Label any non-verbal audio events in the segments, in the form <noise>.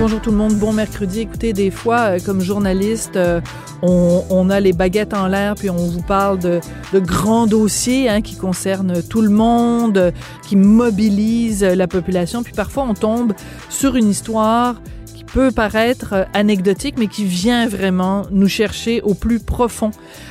Bonjour tout le monde, bon mercredi. Écoutez, des fois, euh, comme journaliste, euh, on, a les baguettes en l'air, puis on vous parle de, grands dossiers hein, qui concernent tout le monde, qui mobilisent la population. Puis parfois, on tombe sur une histoire peut paraître anecdotique, mais qui vient vraiment nous chercher au plus profond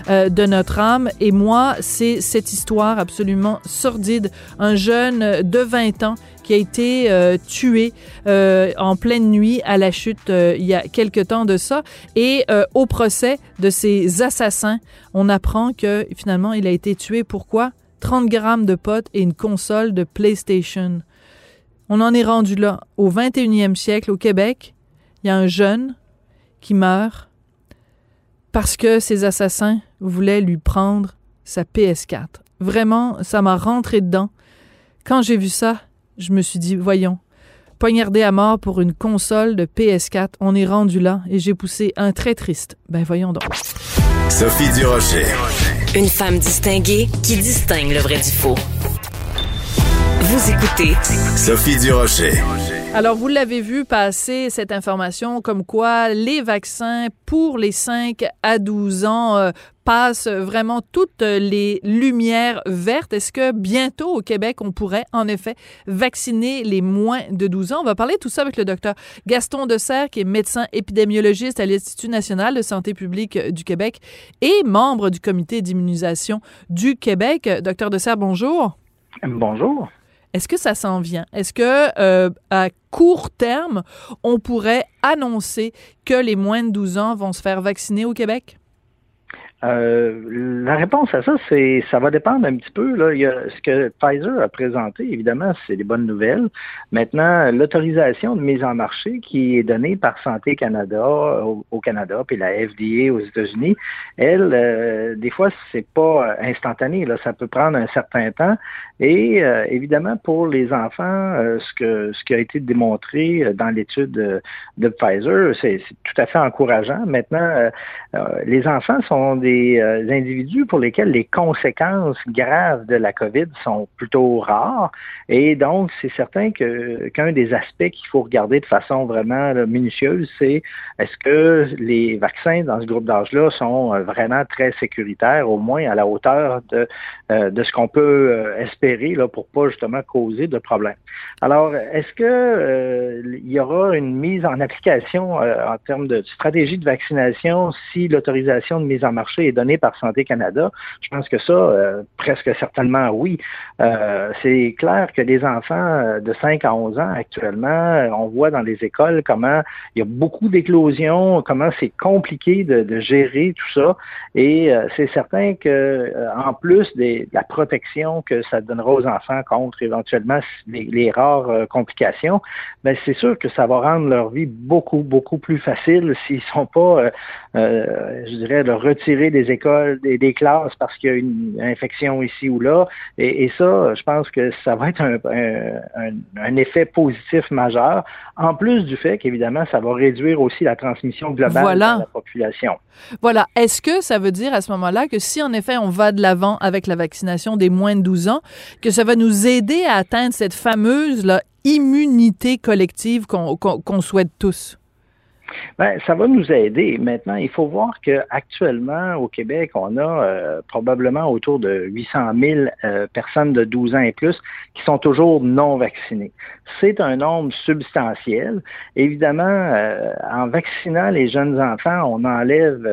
euh, de notre âme. Et moi, c'est cette histoire absolument sordide. Un jeune de 20 ans qui a été euh, tué euh, en pleine nuit à la chute euh, il y a quelque temps de ça. Et euh, au procès de ces assassins, on apprend que finalement il a été tué. Pourquoi 30 grammes de potes et une console de PlayStation. On en est rendu là. Au 21e siècle, au Québec, il y a un jeune qui meurt parce que ces assassins voulaient lui prendre sa PS4. Vraiment, ça m'a rentré dedans. Quand j'ai vu ça, je me suis dit, voyons, poignardé à mort pour une console de PS4, on est rendu là et j'ai poussé un très triste. Ben voyons donc. Sophie Durocher. Une femme distinguée qui distingue le vrai du faux. Vous écoutez Sophie Durocher. Alors, vous l'avez vu passer cette information comme quoi les vaccins pour les 5 à 12 ans euh, passent vraiment toutes les lumières vertes. Est-ce que bientôt au Québec, on pourrait en effet vacciner les moins de 12 ans? On va parler de tout ça avec le docteur Gaston Dessert, qui est médecin épidémiologiste à l'Institut national de santé publique du Québec et membre du comité d'immunisation du Québec. Docteur Dessert, bonjour. Bonjour. Est-ce que ça s'en vient? Est-ce que euh, à court terme, on pourrait annoncer que les moins de 12 ans vont se faire vacciner au Québec? Euh, la réponse à ça, c'est ça va dépendre un petit peu. Là. Il y a, ce que Pfizer a présenté, évidemment, c'est des bonnes nouvelles. Maintenant, l'autorisation de mise en marché qui est donnée par Santé Canada au, Canada, puis la FDA aux États-Unis, elle, euh, des fois, c'est pas instantané. Là. Ça peut prendre un certain temps. Et euh, évidemment, pour les enfants, euh, ce, que, ce qui a été démontré dans l'étude de, de Pfizer, c'est tout à fait encourageant. Maintenant, les enfants sont des individus pour lesquels les conséquences graves de la COVID sont plutôt rares. Et donc, c'est certain que qu'un des aspects qu'il faut regarder de façon vraiment minutieuse, c'est est-ce que les vaccins dans ce groupe d'âge-là sont vraiment très sécuritaires, au moins à la hauteur de, de ce qu'on peut espérer là, pour pas justement causer de problèmes. Alors, est-ce que euh, il y aura une mise en application euh, en termes de stratégie de vaccination si l'autorisation de mise en marché est donnée par Santé Canada? Je pense que ça, euh, presque certainement oui. c'est clair que les enfants de 5 à 11 ans actuellement, on voit dans les écoles comment il y a beaucoup d'éclosions, comment c'est compliqué de, gérer tout ça. Et c'est certain que en plus de la protection que ça donnera aux enfants contre éventuellement les, rares euh, complications, mais c'est sûr que ça va rendre leur vie beaucoup, beaucoup plus facile s'ils ne sont pas, euh, euh, je dirais, de retirer fermer des écoles, des, des classes parce qu'il y a une infection ici ou là. Et, et ça, je pense que ça va être un, un, un, effet positif majeur, en plus du fait qu'évidemment, ça va réduire aussi la transmission globale Voilà. dans la population. Voilà. Est-ce que ça veut dire à ce moment-là que si en effet on va de l'avant avec la vaccination des moins de 12 ans, que ça va nous aider à atteindre cette fameuse là, immunité collective qu'on souhaite tous? Ben, ça va nous aider. Maintenant, il faut voir qu'actuellement, au Québec, on a euh, probablement autour de 800 000 euh, personnes de 12 ans et plus qui sont toujours non vaccinées. C'est un nombre substantiel. Évidemment, euh, en vaccinant les jeunes enfants, on enlève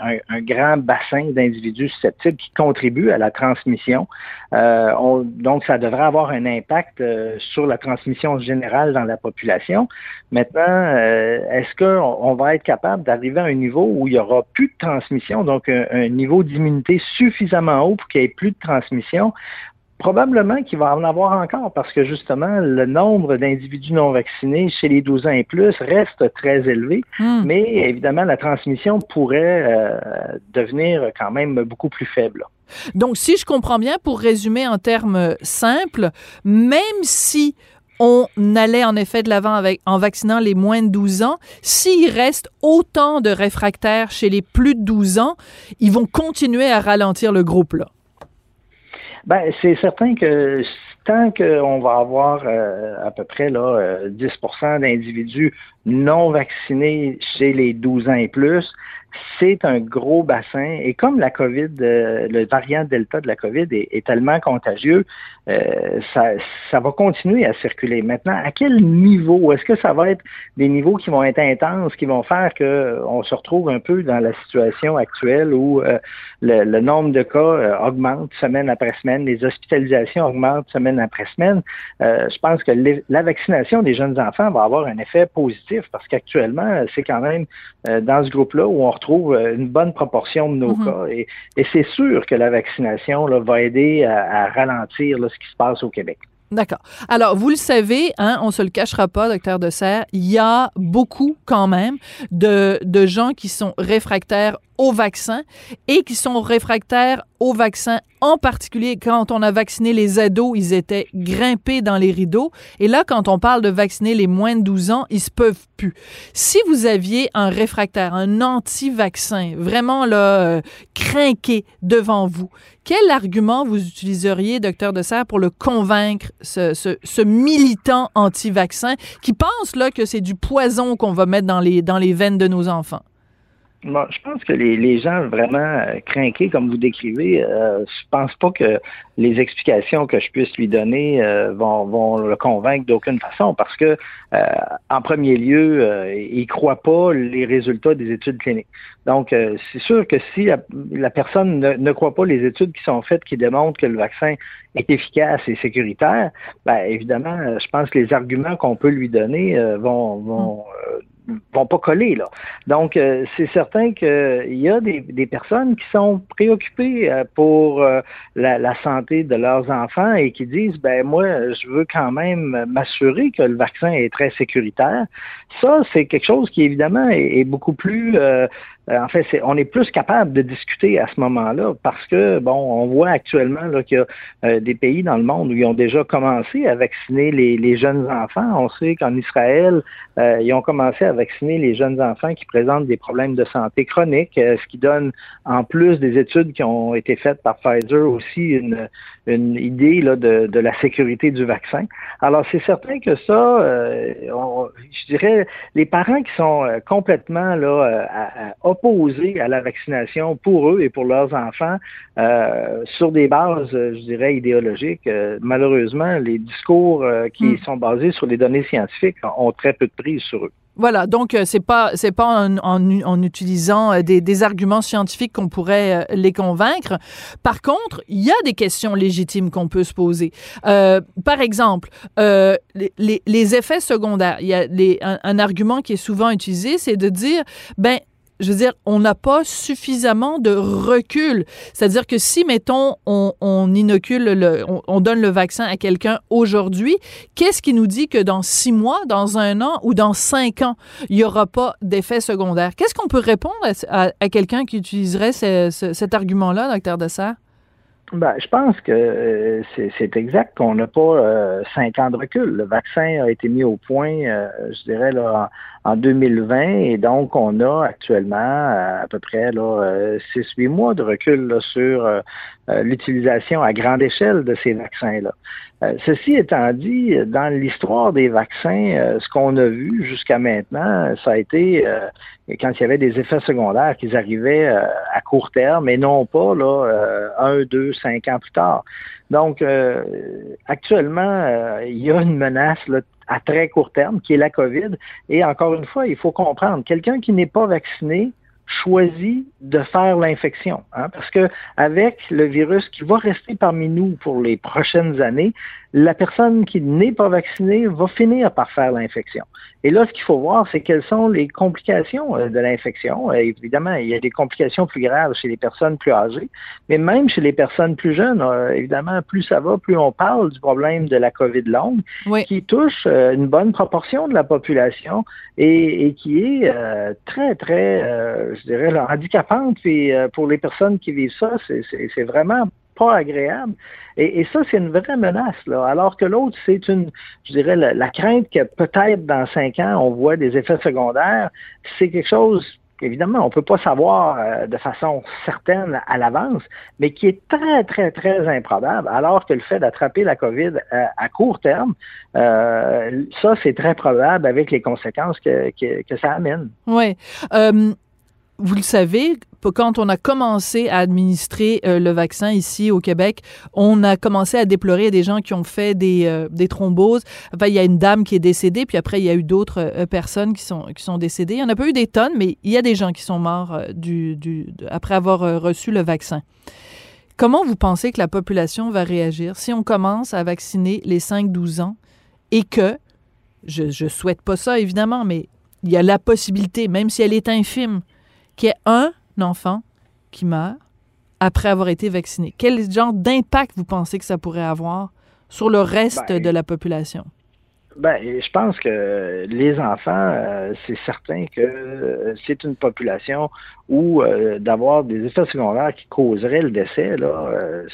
un, grand bassin d'individus susceptibles qui contribuent à la transmission. On- donc, ça devrait avoir un impact sur la transmission générale dans la population. Maintenant, est-ce on va être capable d'arriver à un niveau où il n'y aura plus de transmission, donc un, un niveau d'immunité suffisamment haut pour qu'il n'y ait plus de transmission? Probablement qu'il va en avoir encore parce que justement, le nombre d'individus non vaccinés chez les 12 ans et plus reste très élevé, Hmm. mais évidemment, la transmission pourrait euh, devenir quand même beaucoup plus faible. Donc, si je comprends bien, pour résumer en termes simples, même si on allait en effet de l'avant en vaccinant les moins de 12 ans, s'il reste autant de réfractaires chez les plus de 12 ans, ils vont continuer à ralentir le groupe là. Ben, c'est certain que tant qu'on va avoir euh, à peu près là, euh, 10% d'individus non vaccinés chez les 12 ans et plus, c'est un gros bassin. Et comme la COVID, euh, le variant Delta de la COVID est, tellement contagieux, euh, ça, va continuer à circuler. Maintenant, à quel niveau? Est-ce que ça va être des niveaux qui vont être intenses, qui vont faire qu'on se retrouve un peu dans la situation actuelle où euh, le, nombre de cas euh, augmente semaine après semaine, les hospitalisations augmentent semaine après semaine. Euh, je pense que la vaccination des jeunes enfants va avoir un effet positif parce qu'actuellement, c'est quand même euh, dans ce groupe-là où on retrouve euh, une bonne proportion de nos Mhm. cas. Et, et c'est sûr que la vaccination là, va aider à, à ralentir là, ce qui se passe au Québec. D'accord. Alors, vous le savez, hein, on se le cachera pas, docteur Dessert, il y a beaucoup quand même de, de gens qui sont réfractaires au vaccin et qui sont réfractaires au vaccin, en particulier quand on a vacciné les ados, ils étaient grimpés dans les rideaux. Et là, quand on parle de vacciner les moins de 12 ans, ils se peuvent plus. Si vous aviez un réfractaire, un anti-vaccin, vraiment là, euh, devant vous, quel argument vous utiliseriez, docteur Dessert, pour le convaincre, ce, ce, ce militant anti-vaccin qui pense là que c'est du poison qu'on va mettre dans les, dans les veines de nos enfants? Bon, je pense que les, les gens vraiment euh, crinqués, comme vous décrivez, euh, je pense pas que les explications que je puisse lui donner euh, vont, vont le convaincre d'aucune façon, parce que euh, en premier lieu, euh, il croit pas les résultats des études cliniques. Donc, euh, c'est sûr que si la, la personne ne, ne croit pas les études qui sont faites qui démontrent que le vaccin est efficace et sécuritaire, ben évidemment, je pense que les arguments qu'on peut lui donner euh, vont, vont euh, vont pas coller là. Donc euh, c'est certain qu'il y a des, personnes qui sont préoccupées euh, pour euh, la, santé de leurs enfants et qui disent ben moi je veux quand même m'assurer que le vaccin est très sécuritaire. Ça c'est quelque chose qui évidemment est, beaucoup plus en fait, on est plus capable de discuter à ce moment-là parce que, bon, on voit actuellement qu'il y a euh, des pays dans le monde où ils ont déjà commencé à vacciner les, les jeunes enfants. On sait qu'en Israël, euh, ils ont commencé à vacciner les jeunes enfants qui présentent des problèmes de santé chroniques, euh, ce qui donne, en plus des études qui ont été faites par Pfizer, aussi une, une idée là, de, de la sécurité du vaccin. Alors, c'est certain que ça, euh, on, je dirais, les parents qui sont euh, complètement là, à, à opposés à la vaccination pour eux et pour leurs enfants euh, sur des bases, je dirais, idéologiques. Euh, malheureusement, les discours euh, qui mm. sont basés sur les données scientifiques ont très peu de prise sur eux. Voilà, donc euh, c'est pas c'est pas en, en, en utilisant euh, des, des, arguments scientifiques qu'on pourrait euh, les convaincre. Par contre, il y a des questions légitimes qu'on peut se poser. Euh, par exemple, les, les, les, effets secondaires. Il y a les, un, un, argument qui est souvent utilisé, c'est de dire ben je veux dire, on n'a pas suffisamment de recul. C'est-à-dire que si, mettons, on, inocule, le, on, on donne le vaccin à quelqu'un aujourd'hui, qu'est-ce qui nous dit que dans six mois, dans un an ou dans cinq ans, il n'y aura pas d'effet secondaire? Qu'est-ce qu'on peut répondre à, quelqu'un qui utiliserait ce- ce- cet argument-là, docteur Dessert? Ben, je pense que euh, c'est c'est exact qu'on n'a pas euh, cinq ans de recul. Le vaccin a été mis au point, euh, je dirais, là, en, en 2020, et donc on a actuellement euh, à peu près là, euh, six, huit mois de recul là, sur euh, euh, l'utilisation à grande échelle de ces vaccins-là. Ceci étant dit, dans l'histoire des vaccins, ce qu'on a vu jusqu'à maintenant, ça a été quand il y avait des effets secondaires qui arrivaient à court terme et non pas là, un, deux, cinq ans plus tard. Donc, actuellement, il y a une menace là, à très court terme qui est la COVID. Et encore une fois, il faut comprendre, quelqu'un qui n'est pas vacciné choisit de faire l'infection, hein, parce que avec le virus qui va rester parmi nous pour les prochaines années, la personne qui n'est pas vaccinée va finir par faire l'infection. Et là, ce qu'il faut voir, c'est quelles sont les complications euh, de l'infection. Euh, évidemment, il y a des complications plus graves chez les personnes plus âgées, mais même chez les personnes plus jeunes, euh, évidemment, plus ça va, plus on parle du problème de la COVID longue, Oui. qui touche une bonne proportion de la population et, et qui est euh, très, très, euh, je dirais, handicapante. Puis euh, pour les personnes qui vivent ça, c'est- vraiment pas agréable. Et, ça, c'est une vraie menace. Là. Alors que l'autre, c'est une, je dirais, la, crainte que peut-être dans cinq ans, on voit des effets secondaires. C'est quelque chose Évidemment, on ne peut pas savoir euh, de façon certaine à l'avance, mais qui est très, très, très improbable, alors que le fait d'attraper la COVID euh, à court terme, ça, c'est très probable avec les conséquences que, que, que ça amène. Oui. Vous le savez, quand on a commencé à administrer euh, le vaccin ici au Québec, on a commencé à déplorer des gens qui ont fait des, euh, des thromboses. Enfin, il y a une dame qui est décédée, puis après, il y a eu d'autres euh, personnes qui sont, qui sont décédées. Il n'y en a pas eu des tonnes, mais il y a des gens qui sont morts après avoir reçu le vaccin. Comment vous pensez que la population va réagir si on commence à vacciner les 5-12 ans et que, je ne souhaite pas ça évidemment, mais il y a la possibilité, même si elle est infime, qu'il y ait un enfant qui meurt après avoir été vacciné. Quel genre d'impact vous pensez que ça pourrait avoir sur le reste Ben, de la population? Ben, je pense que les enfants, euh, c'est certain que c'est une population où euh, d'avoir des effets secondaires qui causeraient le décès, là, euh,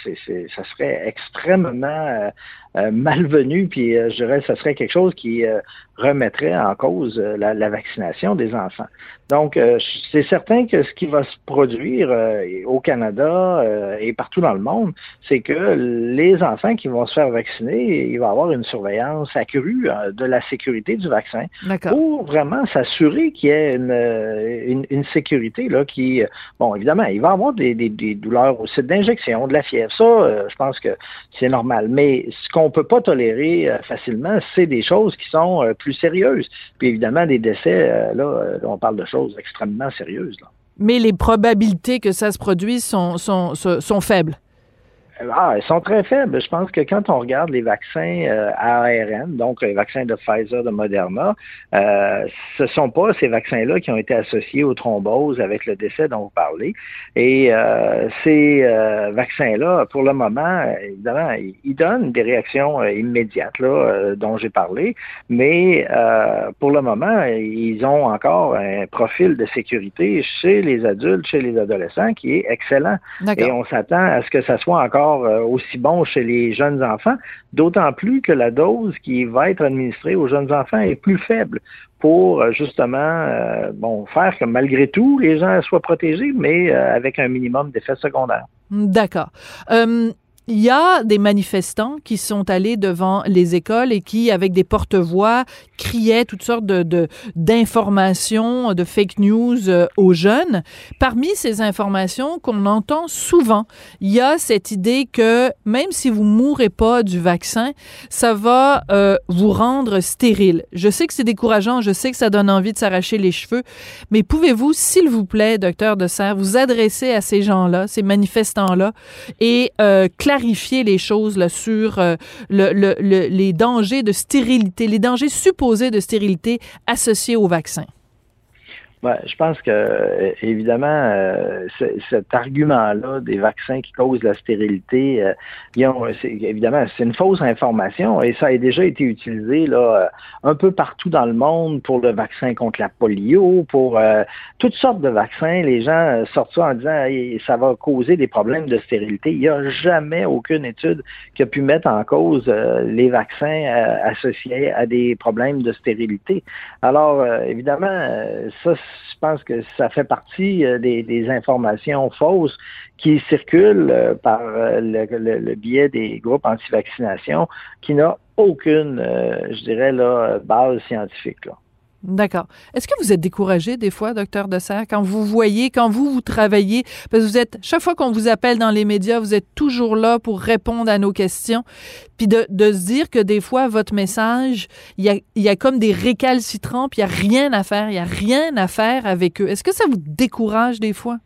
ça serait extrêmement euh, malvenu, puis euh, je dirais que ça serait quelque chose qui euh, remettrait en cause euh, la, la vaccination des enfants. Donc, euh, c'est certain que ce qui va se produire euh, au Canada euh, et partout dans le monde, c'est que les enfants qui vont se faire vacciner, il va y avoir une surveillance accrue euh, de la sécurité du vaccin pour vraiment s'assurer qu'il y ait une, une, une sécurité là, qui, bon, évidemment, il va y avoir des, des, des douleurs au site d'injection, de la fièvre. Ça, euh, je pense que c'est normal. Mais ce qu'on peut pas tolérer euh, facilement, c'est des choses qui sont euh, plus sérieuses. Puis évidemment, des décès, euh, là, on parle de choses extrêmement sérieuses. Là. Mais les probabilités que ça se produise sont faibles. Ah, elles sont très faibles. Je pense que quand on regarde les vaccins euh, ARN, donc les vaccins de Pfizer, de Moderna, euh, ce sont pas ces vaccins-là qui ont été associés aux thromboses avec le décès dont vous parlez. Et euh, ces euh, vaccins-là, pour le moment, évidemment, ils, ils donnent des réactions euh, immédiates là, euh, dont j'ai parlé, mais euh, pour le moment, ils ont encore un profil de sécurité chez les adultes, chez les adolescents qui est excellent. Et on s'attend à ce que ça soit encore euh, aussi bon chez les jeunes enfants, d'autant plus que la dose qui va être administrée aux jeunes enfants est plus faible pour euh, justement euh, bon faire que malgré tout les gens soient protégés, mais avec un minimum d'effets secondaires. D'accord. Il y a des manifestants qui sont allés devant les écoles et qui, avec des porte-voix, criaient toutes sortes d'informations, de fake news euh, aux jeunes. Parmi ces informations qu'on entend souvent, il y a cette idée que même si vous mourrez pas du vaccin, ça va euh, vous rendre stérile. Je sais que c'est décourageant, je sais que ça donne envie de s'arracher les cheveux, mais pouvez-vous, s'il vous plaît, docteur de Serre, vous adresser à ces gens-là, ces manifestants-là, et euh, clarifier les choses sur euh, le- le- le- les dangers de stérilité, les dangers supposés de stérilité associés au vaccin? Ouais, je pense que euh, évidemment euh, cet argument-là des vaccins qui causent la stérilité, euh, évidemment c'est une fausse information et ça a déjà été utilisé là un peu partout dans le monde pour le vaccin contre la polio, pour toutes sortes de vaccins. Les gens sortent ça en disant ça va causer des problèmes de stérilité. Il n'y a jamais aucune étude qui a pu mettre en cause les vaccins associés à des problèmes de stérilité. Alors évidemment ça je pense que ça fait partie euh, des, informations fausses qui circulent euh, par euh, le, biais des groupes anti-vaccination qui n'a aucune, je dirais, là, base scientifique. Là. D'accord. Est-ce que vous êtes découragé des fois, docteur Dessert, quand vous voyez, quand vous, vous travaillez, parce que vous êtes, chaque fois qu'on vous appelle dans les médias, vous êtes toujours là pour répondre à nos questions, puis de, se dire que des fois, votre message, il y a, y a comme des récalcitrants, puis il n'y a rien à faire, il n'y a rien à faire avec eux. Est-ce que ça vous décourage des fois?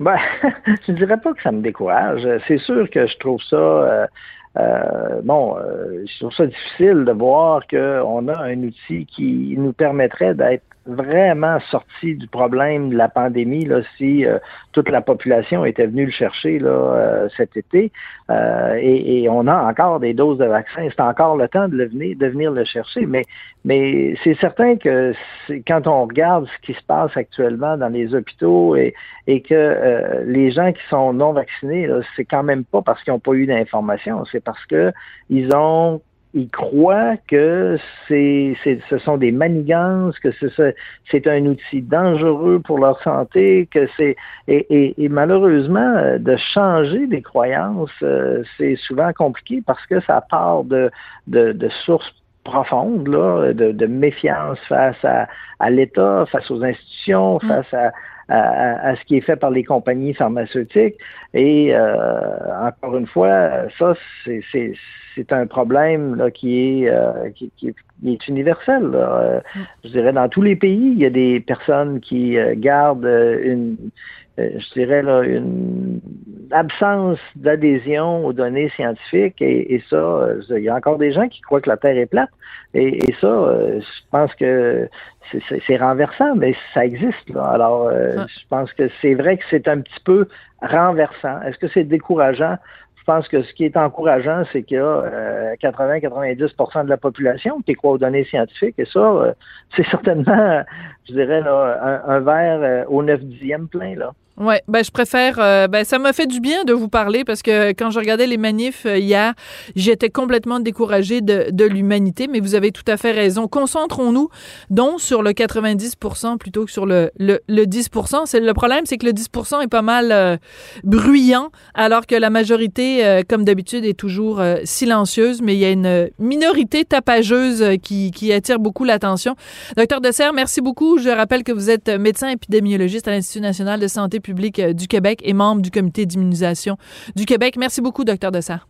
Ben, <laughs> je ne dirais pas que ça me décourage. C'est sûr que je trouve ça... Euh, euh, bon, euh, je trouve ça difficile de voir qu'on a un outil qui nous permettrait d'être vraiment sorti du problème de la pandémie là, si euh, toute la population était venue le chercher là, euh, cet été. Euh, et, et, on a encore des doses de vaccins. C'est encore le temps de, le venir, de venir le chercher. Mais, mais c'est certain que quand on regarde ce qui se passe actuellement dans les hôpitaux et, et que les gens qui sont non vaccinés, c'est quand même pas parce qu'ils n'ont pas eu d'informations, c'est parce que ils ont ils croient que c'est, ce sont des manigances, que c'est, un outil dangereux pour leur santé, que c'est et, et, malheureusement euh, de changer des croyances, euh, c'est souvent compliqué parce que ça part de, de, de sources profondes là, de, de méfiance face à, à l'État, face aux institutions, mm. face à, à, ce qui est fait par les compagnies pharmaceutiques. Et euh, encore une fois, ça, c'est un problème là, qui, est, euh, qui, qui, est universel. Euh, je dirais, dans tous les pays, il y a des personnes qui gardent une, je dirais, là, une absence d'adhésion aux données scientifiques. Et, ça, il y a encore des gens qui croient que la Terre est plate. Et, et ça, je pense que c'est renversant, mais ça existe. Là. Alors, euh, je pense que c'est vrai que c'est un petit peu renversant. Est-ce que c'est décourageant? Je pense que ce qui est encourageant, c'est qu'il y a 80-90 euh, de la population qui croit aux données scientifiques. Et ça, euh, <laughs> c'est certainement, je dirais, un, verre au 9 dixième plein. Là. Oui, ben je préfère. Euh, ben ça m'a fait du bien de vous parler parce que quand je regardais les manifs euh, hier, j'étais complètement découragée de, l'humanité. Mais vous avez tout à fait raison. Concentrons-nous donc sur le 90% plutôt que sur le, le, le 10%. C'est le problème, c'est que le 10% est pas mal euh, bruyant, alors que la majorité, comme d'habitude, est toujours silencieuse. Mais il y a une minorité tapageuse qui, qui attire beaucoup l'attention. Docteur Dessert, merci beaucoup. Je rappelle que vous êtes médecin épidémiologiste à l'Institut national de santé public euh, du Québec et membre du comité d'immunisation du Québec. Merci beaucoup, docteur Dessert.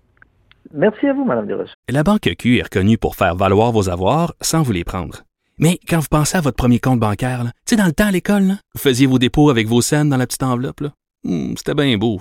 Merci à vous, Mme Desrosiers. La Banque Q est reconnue pour faire valoir vos avoirs sans vous les prendre. Mais quand vous pensez à votre premier compte bancaire, tu sais, dans le temps à l'école, vous faisiez vos dépôts avec vos scènes dans la petite enveloppe. Hmm, c'était bien beau.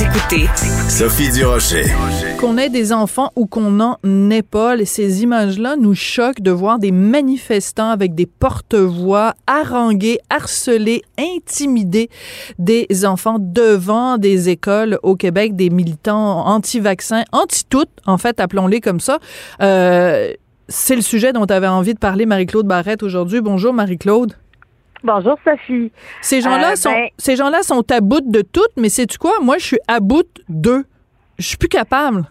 Vous écoutez Sophie Durocher. Qu'on ait des enfants ou qu'on n'en ait pas, ces images-là nous choquent de voir des manifestants avec des porte-voix haranguer, harceler, intimider des enfants devant des écoles au Québec, des militants anti-vaccins, anti-tout, en fait, appelons-les comme ça. Euh, c'est le sujet dont tu avais envie de parler, Marie-Claude Barrette, aujourd'hui. Bonjour, Marie-Claude. Bonjour Sophie. Ces gens-là Euh, sont ben- ces gens-là sont à bout de tout, mais sais tu quoi? Moi, je suis à bout d'eux. Je suis plus capable.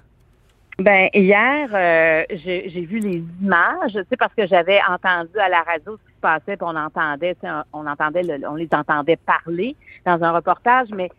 Ben hier, euh, j'ai vu les images, tu sais, parce que j'avais entendu à la radio ce qui se passait, puis on entendait, tu sais, on entendait, le- on les entendait parler dans un reportage, mais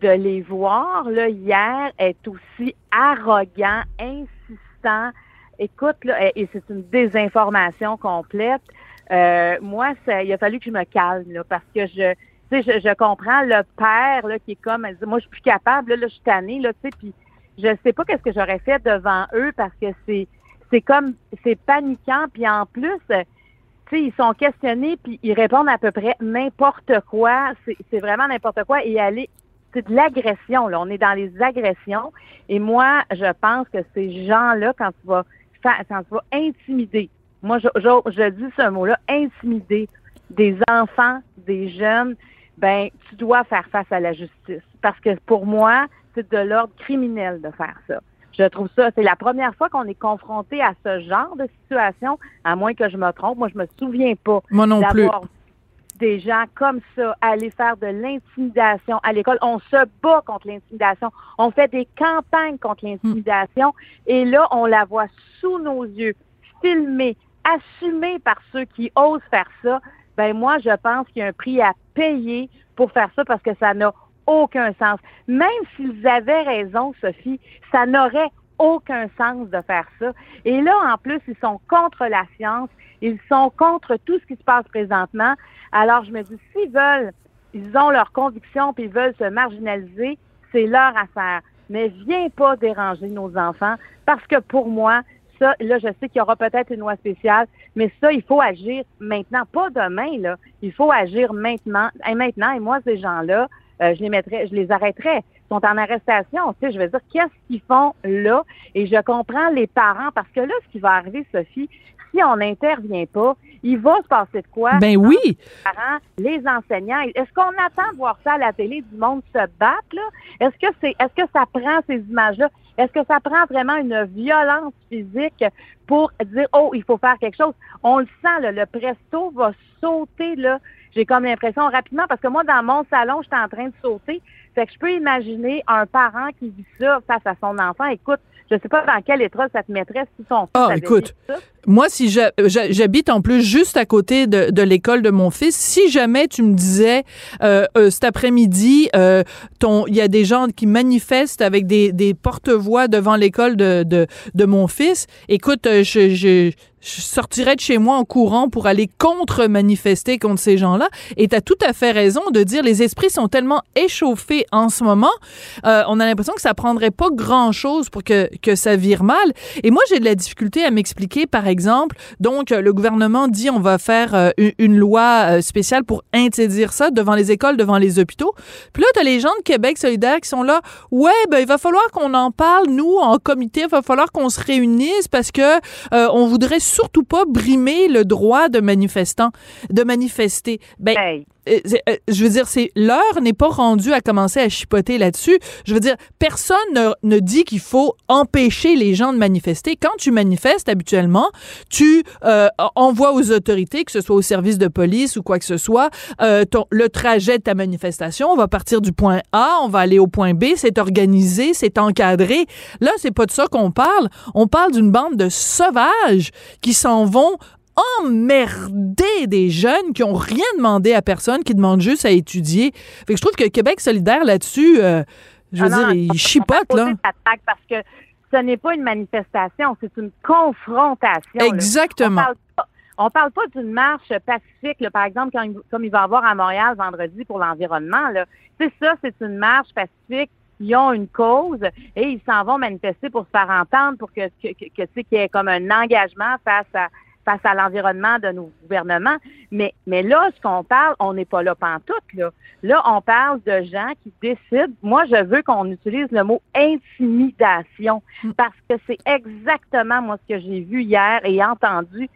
de les voir là hier est aussi arrogant, insistant. Écoute, là, et et c'est une désinformation complète. Euh, moi, il a fallu que je me calme là, parce que je, je, je comprends le père là qui est comme, elle dit, moi je suis plus capable, là, là je suis tannée, là, tu sais, puis je sais pas qu'est-ce que j'aurais fait devant eux parce que c'est c'est comme c'est paniquant puis en plus tu sais ils sont questionnés puis ils répondent à peu près n'importe quoi. C'est vraiment n'importe quoi. Et aller c'est de l'agression là. On est dans les agressions. Et moi je pense que ces gens là quand tu vas quand tu vas intimider moi je je, je dis ce mot là intimider des enfants des jeunes ben tu dois faire face à la justice parce que pour moi c'est de l'ordre criminel de faire ça. Je trouve ça, c'est la première fois qu'on est confronté à ce genre de situation, à moins que je me trompe. Moi, je me souviens pas Moi non plus. d'avoir des gens comme ça aller faire de l'intimidation à l'école. On se bat contre l'intimidation. On fait des campagnes contre l'intimidation. Et là, on la voit sous nos yeux, filmée, assumée par ceux qui osent faire ça. Ben moi, je pense qu'il y a un prix à payer pour faire ça parce que ça n'a aucun sens. Même s'ils avaient raison, Sophie, ça n'aurait aucun sens de faire ça. Et là, en plus, ils sont contre la science, ils sont contre tout ce qui se passe présentement. Alors, je me dis, s'ils veulent, ils ont leurs convictions, puis ils veulent se marginaliser, c'est leur affaire. Mais viens pas déranger nos enfants, parce que pour moi, ça, là, je sais qu'il y aura peut-être une loi spéciale, mais ça, il faut agir maintenant, pas demain, là. Il faut agir maintenant. Et maintenant, et moi, ces gens-là, euh, je les mettrais, je les arrêterais. Ils sont en arrestation. Tu sais, je veux dire, qu'est-ce qu'ils font là? Et je comprends les parents parce que là, ce qui va arriver, Sophie, si on n'intervient pas, il va se passer de quoi? Ben oui. Les parents, les enseignants. Est-ce qu'on attend de voir ça à la télé, du monde se battre, là? Est-ce que c'est, est-ce que ça prend ces images-là? Est-ce que ça prend vraiment une violence physique pour dire, oh, il faut faire quelque chose? On le sent, le presto va sauter, là. J'ai comme l'impression rapidement, parce que moi, dans mon salon, j'étais en train de sauter. Fait que je peux imaginer un parent qui vit ça face à son enfant. Écoute, je sais pas dans quel état ça te mettrait si fils Ah, avait écoute, ça. moi, si j'habite en plus juste à côté de, de l'école de mon fils, si jamais tu me disais euh, euh, cet après-midi, euh, ton, il y a des gens qui manifestent avec des, des porte-voix devant l'école de, de, de mon fils, écoute, je, je, je sortirais de chez moi en courant pour aller contre-manifester contre ces gens-là. Et tu as tout à fait raison de dire les esprits sont tellement échauffés en ce moment, euh, on a l'impression que ça prendrait pas grand-chose pour que, que ça vire mal. Et moi, j'ai de la difficulté à m'expliquer, par exemple, donc euh, le gouvernement dit on va faire euh, une, loi euh, spéciale pour interdire ça devant les écoles, devant les hôpitaux. Puis là, tu les gens de Québec solidaire qui sont là, ouais, ben il va falloir qu'on en parle, nous, en comité, il va falloir qu'on se réunisse parce que euh, on voudrait surtout pas brimer le droit de manifestants, de manifester. Ben, je veux dire, c'est l'heure n'est pas rendue à commencer à chipoter là-dessus. Je veux dire, personne ne, ne dit qu'il faut empêcher les gens de manifester. Quand tu manifestes habituellement, tu euh, envoies aux autorités, que ce soit au service de police ou quoi que ce soit, euh, ton- le trajet de ta manifestation. On va partir du point A, on va aller au point B. C'est organisé, c'est encadré. Là, c'est pas de ça qu'on parle. On parle d'une bande de sauvages qui s'en vont emmerder des jeunes qui ont rien demandé à personne, qui demandent juste à étudier. Fait que je trouve que Québec solidaire là-dessus, euh, je veux Ah non, dire, il chipote, là. parce que ce n'est pas une manifestation, c'est une confrontation. là. Exactement. On parle pas, on parle pas d'une marche pacifique, là, par exemple, quand comme il va y avoir à Montréal vendredi pour l'environnement. C'est ça, c'est une marche pacifique. Ils ont une cause et ils s'en vont manifester pour se faire entendre, pour que, que, que, y ait comme un engagement face à face à l'environnement de nos gouvernements. Mais, mais là, ce qu'on parle, on n'est pas là pantoute, là. Là, on parle de gens qui décident. Moi, je veux qu'on utilise le mot intimidation parce que c'est exactement, moi, ce que j'ai vu hier et entendu.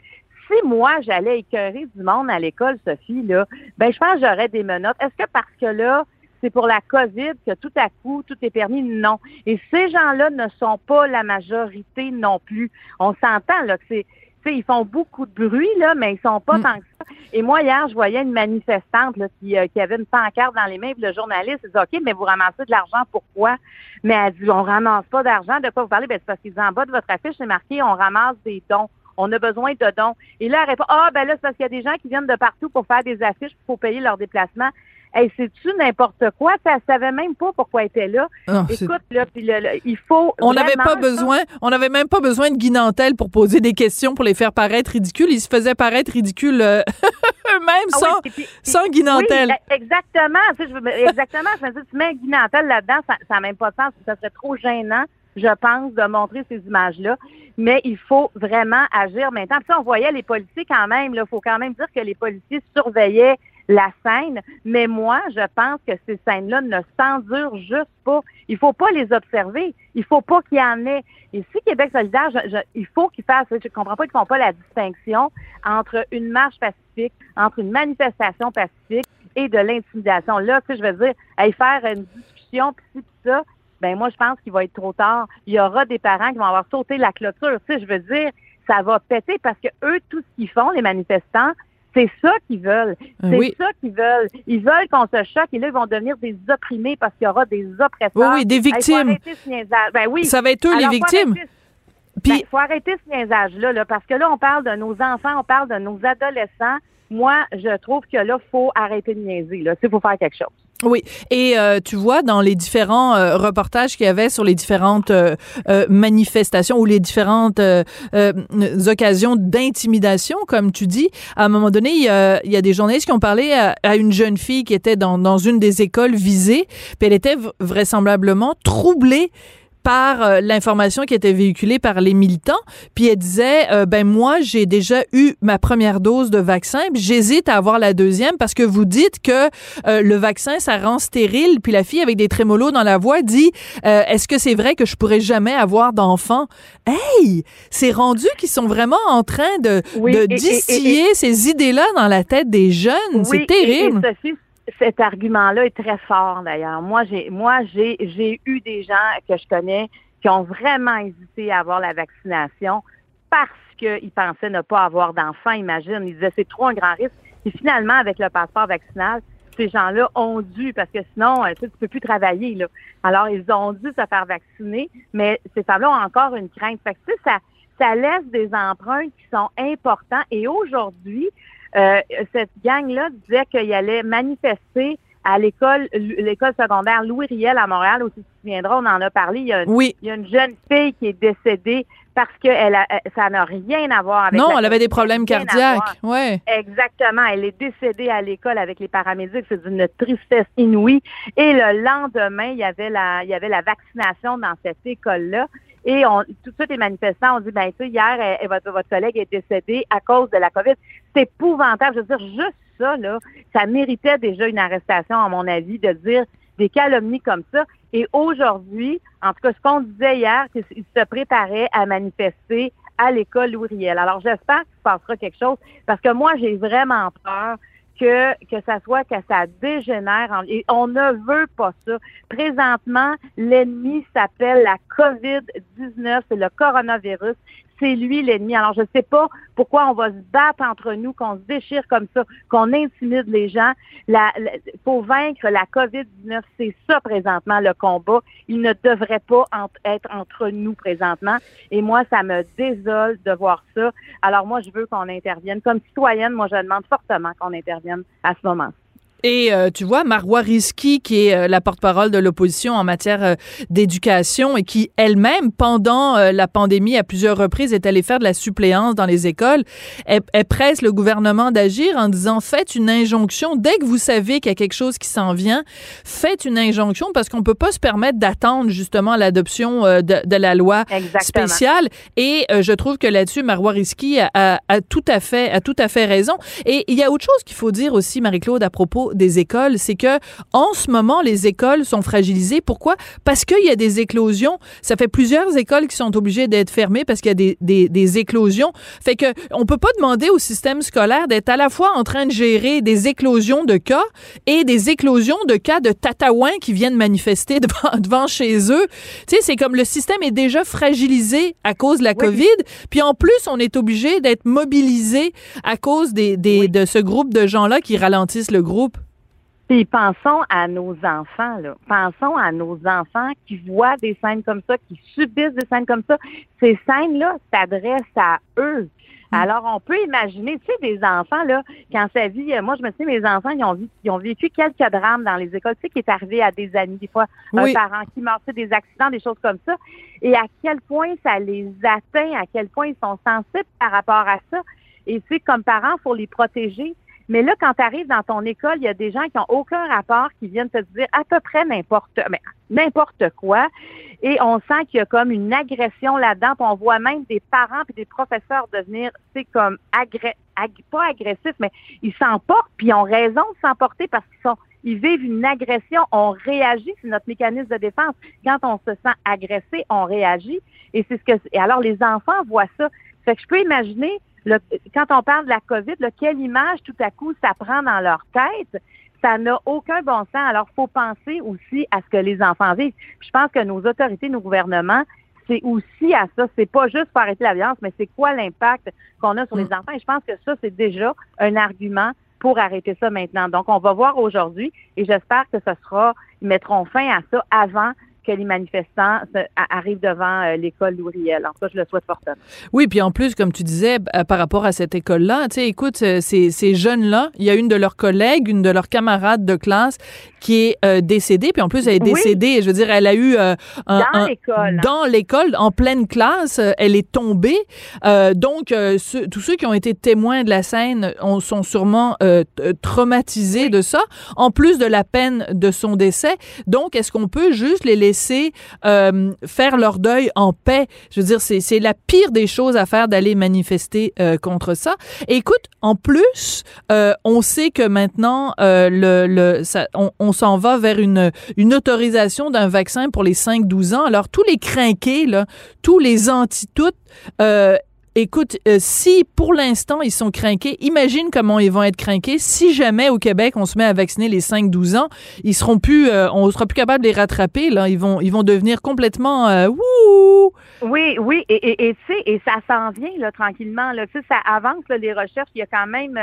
Si moi, j'allais écœurer du monde à l'école, Sophie, là, ben, je pense que j'aurais des menottes. Est-ce que parce que là, c'est pour la COVID que tout à coup, tout est permis? Non. Et ces gens-là ne sont pas la majorité non plus. On s'entend, là, que c'est, ils font beaucoup de bruit, là, mais ils sont pas tant que ça. Et moi, hier, je voyais une manifestante là, qui, euh, qui avait une pancarte dans les mains, puis le journaliste il dit OK, mais vous ramassez de l'argent, pourquoi? Mais elle dit On ramasse pas d'argent, de quoi vous parlez? Ben, c'est parce qu'ils en bas de votre affiche, c'est marqué On ramasse des dons. On a besoin de dons. Et là, elle répond Ah, ben là, c'est parce qu'il y a des gens qui viennent de partout pour faire des affiches pour payer leur déplacement. Hey, c'est-tu n'importe quoi? Elle savait même pas pourquoi elle était là. Ah, Écoute, là, puis le- le- il faut. On n'avait pas besoin, on n'avait même pas besoin de Guy Nantel pour poser des questions pour les faire paraître ridicules. Ils se faisaient paraître ridicules eux-mêmes <laughs> Ah oui, sans, puis- sans Guy Nantel. Oui, e- exactement. Tu sais, je exactement. Je me dis, tu mets Guy Nantel là-dedans, ça n'a même pas de sens. Ça serait trop gênant, je pense, de montrer ces images-là. Mais il faut vraiment agir maintenant. Puis ça, on voyait les policiers quand même. Il faut quand même dire que les policiers surveillaient la scène. Mais moi, je pense que ces scènes-là ne s'endurent juste pas. Il faut pas les observer. Il faut pas qu'il y en ait. Et si Québec solidaire, je- je- il faut qu'ils fassent, je comprends pas qu'ils font pas la distinction entre une marche pacifique, entre une manifestation pacifique et de l'intimidation. Là, tu sais, je veux dire, aller faire une discussion, pis ci, pis ça, ben moi, je pense qu'il va être trop tard. Il y aura des parents qui vont avoir sauté la clôture. Tu sais, je veux dire, ça va péter parce que eux, tout ce qu'ils font, les manifestants, c'est ça qu'ils veulent. C'est Oui. ça qu'ils veulent. Ils veulent qu'on se choque et là, ils vont devenir des opprimés parce qu'il y aura des oppresseurs. Oui, oui, des victimes. Ben oui. Ça va être eux, les Alors, victimes. Puis- ben, faut arrêter ce niaisage-là, là, parce que là, on parle de nos enfants, on parle de nos adolescents. Moi, je trouve que là, faut arrêter de niaiser. Là, il faut faire quelque chose. Oui, et euh, tu vois dans les différents euh, reportages qu'il y avait sur les différentes euh, euh, manifestations ou les différentes euh, euh, occasions d'intimidation, comme tu dis, à un moment donné, il y a, il y a des journalistes qui ont parlé à, à une jeune fille qui était dans, dans une des écoles visées, puis elle était vraisemblablement troublée par euh, l'information qui était véhiculée par les militants. Puis elle disait, euh, ben moi, j'ai déjà eu ma première dose de vaccin, puis j'hésite à avoir la deuxième parce que vous dites que euh, le vaccin, ça rend stérile. Puis la fille avec des trémolos dans la voix dit, euh, est-ce que c'est vrai que je pourrais jamais avoir d'enfant? Hey! C'est rendu qu'ils sont vraiment en train de, Oui, de et- et- distiller ces idées-là dans la tête des jeunes. c'est terrible. Sophie, cet argument-là est très fort d'ailleurs. Moi, j'ai moi j'ai j'ai eu des gens que je connais qui ont vraiment hésité à avoir la vaccination parce qu'ils pensaient ne pas avoir d'enfants, imagine. Ils disaient c'est trop un grand risque. Et finalement, avec le passeport vaccinal, ces gens-là ont dû, parce que sinon, euh, tu tu peux plus travailler. Là. Alors, ils ont dû se faire vacciner, mais ces femmes-là ont encore une crainte. Fait que, ça, ça laisse des empreintes qui sont importants. Et aujourd'hui, euh, cette gang-là disait qu'il allait manifester à l'école l'école secondaire Louis Riel à Montréal, où tu te souviendras, on en a parlé. Il y a, une, Oui. il y a une jeune fille qui est décédée parce que elle a, ça n'a rien à voir avec Non, elle avait des problèmes cardiaques. Ouais. Exactement. Elle est décédée à l'école avec les paramédics. C'est d'une tristesse inouïe. Et le lendemain, il y avait la, il y avait la vaccination dans cette école-là. Et on, tout de suite, les manifestants ont dit, ben, tu hier, elle- votre, votre collègue est décédée à cause de la COVID. C'est épouvantable. Je veux dire, juste ça, là, ça méritait déjà une arrestation, à mon avis, de dire des calomnies comme ça. Et aujourd'hui, en tout cas, ce qu'on disait hier, c'est qu'ils se préparaient à manifester à l'école Louis Riel. Alors, j'espère qu'il se passera quelque chose parce que moi, j'ai vraiment peur que, que ça soit que ça dégénère. en- et on ne veut pas ça. Présentement, l'ennemi s'appelle la COVID-19, c'est le coronavirus. C'est lui l'ennemi. Alors, je ne sais pas pourquoi on va se battre entre nous, qu'on se déchire comme ça, qu'on intimide les gens. La, la- faut vaincre la COVID-19. C'est ça présentement le combat. Il ne devrait pas être entre nous présentement. Et moi, ça me désole de voir ça. Alors moi, je veux qu'on intervienne. Comme citoyenne, moi, je demande fortement qu'on intervienne à ce moment. Et euh, tu vois, Marois Risky, qui est euh, la porte-parole de l'opposition en matière euh, d'éducation et qui elle-même, pendant la pandémie, à plusieurs reprises, est allée faire de la suppléance dans les écoles, elle, presse le gouvernement d'agir en disant faites une injonction dès que vous savez qu'il y a quelque chose qui s'en vient, faites une injonction parce qu'on peut pas se permettre d'attendre justement l'adoption de, de, la loi spéciale. Et je trouve que là-dessus, Marois Risky a, a, a, tout à fait a tout à fait raison. Et il y a autre chose qu'il faut dire aussi, Marie-Claude, à propos des écoles, c'est que en ce moment, les écoles sont fragilisées. Pourquoi? Parce qu'il y a des éclosions. Ça fait plusieurs écoles qui sont obligées d'être fermées parce qu'il y a des, des, des, éclosions. Fait que on peut pas demander au système scolaire d'être à la fois en train de gérer des éclosions de cas et des éclosions de cas de tatouins qui viennent manifester <laughs> devant, devant chez eux. Tu sais, c'est comme le système est déjà fragilisé à cause de la COVID, puis en plus, on est obligé d'être mobilisé à cause des, des de ce groupe de gens-là qui ralentissent le groupe. Puis pensons à nos enfants, là. Pensons à nos enfants qui voient des scènes comme ça, qui subissent des scènes comme ça. Ces scènes-là s'adressent à eux. Mm. Alors, on peut imaginer, tu sais, des enfants, là, quand sa vie, euh, moi, je me souviens, mes enfants, ils ont, vu, ils ont vécu quelques drames dans les écoles, tu sais, qui est arrivé à des amis, des fois, un parent qui meurt, des accidents, des choses comme ça, et à quel point ça les atteint, à quel point ils sont sensibles par rapport à ça. Et tu sais, comme parents, il faut les protéger. Mais là, quand tu arrives dans ton école, il y a des gens qui n'ont aucun rapport, qui viennent te dire à peu près n'importe quoi. Et on sent qu'il y a comme une agression là-dedans. on voit même des parents et des professeurs devenir, c'est comme pas agressifs, mais ils s'emportent, puis ils ont raison de s'emporter parce qu'ils sont ils vivent une agression, on réagit, c'est notre mécanisme de défense. Quand on se sent agressé, on réagit. Et c'est ce que et alors les enfants voient ça. Fait que je peux imaginer quand on parle de la COVID, quelle image tout à coup ça prend dans leur tête, ça n'a aucun bon sens. Alors, il faut penser aussi à ce que les enfants vivent. je pense que nos autorités, nos gouvernements, c'est aussi à ça. C'est pas juste pour arrêter la violence, mais c'est quoi l'impact qu'on a sur les mm. enfants. Et je pense que ça, c'est déjà un argument pour arrêter ça maintenant. Donc, on va voir aujourd'hui et j'espère que ce sera, ils mettront fin à ça avant que les manifestants arrivent devant euh, l'école Louriel. En tout cas, je le souhaite fortement. Oui, puis en plus, comme tu disais, euh, par rapport à cette école-là, tu sais, écoute, euh, ces, ces jeunes-là, il y a une de leurs collègues, une de leurs camarades de classe qui est décédée, puis en plus, elle est décédée, je veux dire, elle a eu un, dans l'école. Dans l'école, en pleine classe, elle est tombée. donc, tous ceux qui ont été témoins de la scène on, sont sûrement traumatisés de ça, en plus de la peine de son décès. Donc, est-ce qu'on peut juste les laisser euh, faire leur deuil en paix. Je veux dire, c'est la pire des choses à faire d'aller manifester euh, contre ça. Écoute, en plus, euh, on sait que maintenant, le, le ça, on, on s'en va vers une, une autorisation d'un vaccin pour les 5-12 ans. Alors, tous les crinqués, là, tous les anti-toutes, Écoute, euh, si pour l'instant ils sont craqués, imagine comment ils vont être craqués si jamais au Québec on se met à vacciner les 5-12 ans, ils seront plus, euh, on sera plus capable de les rattraper là, ils vont, ils vont devenir complètement euh, Oui, oui, et et, et, et ça s'en vient là tranquillement là, tu sais, ça avance les recherches, il y a quand même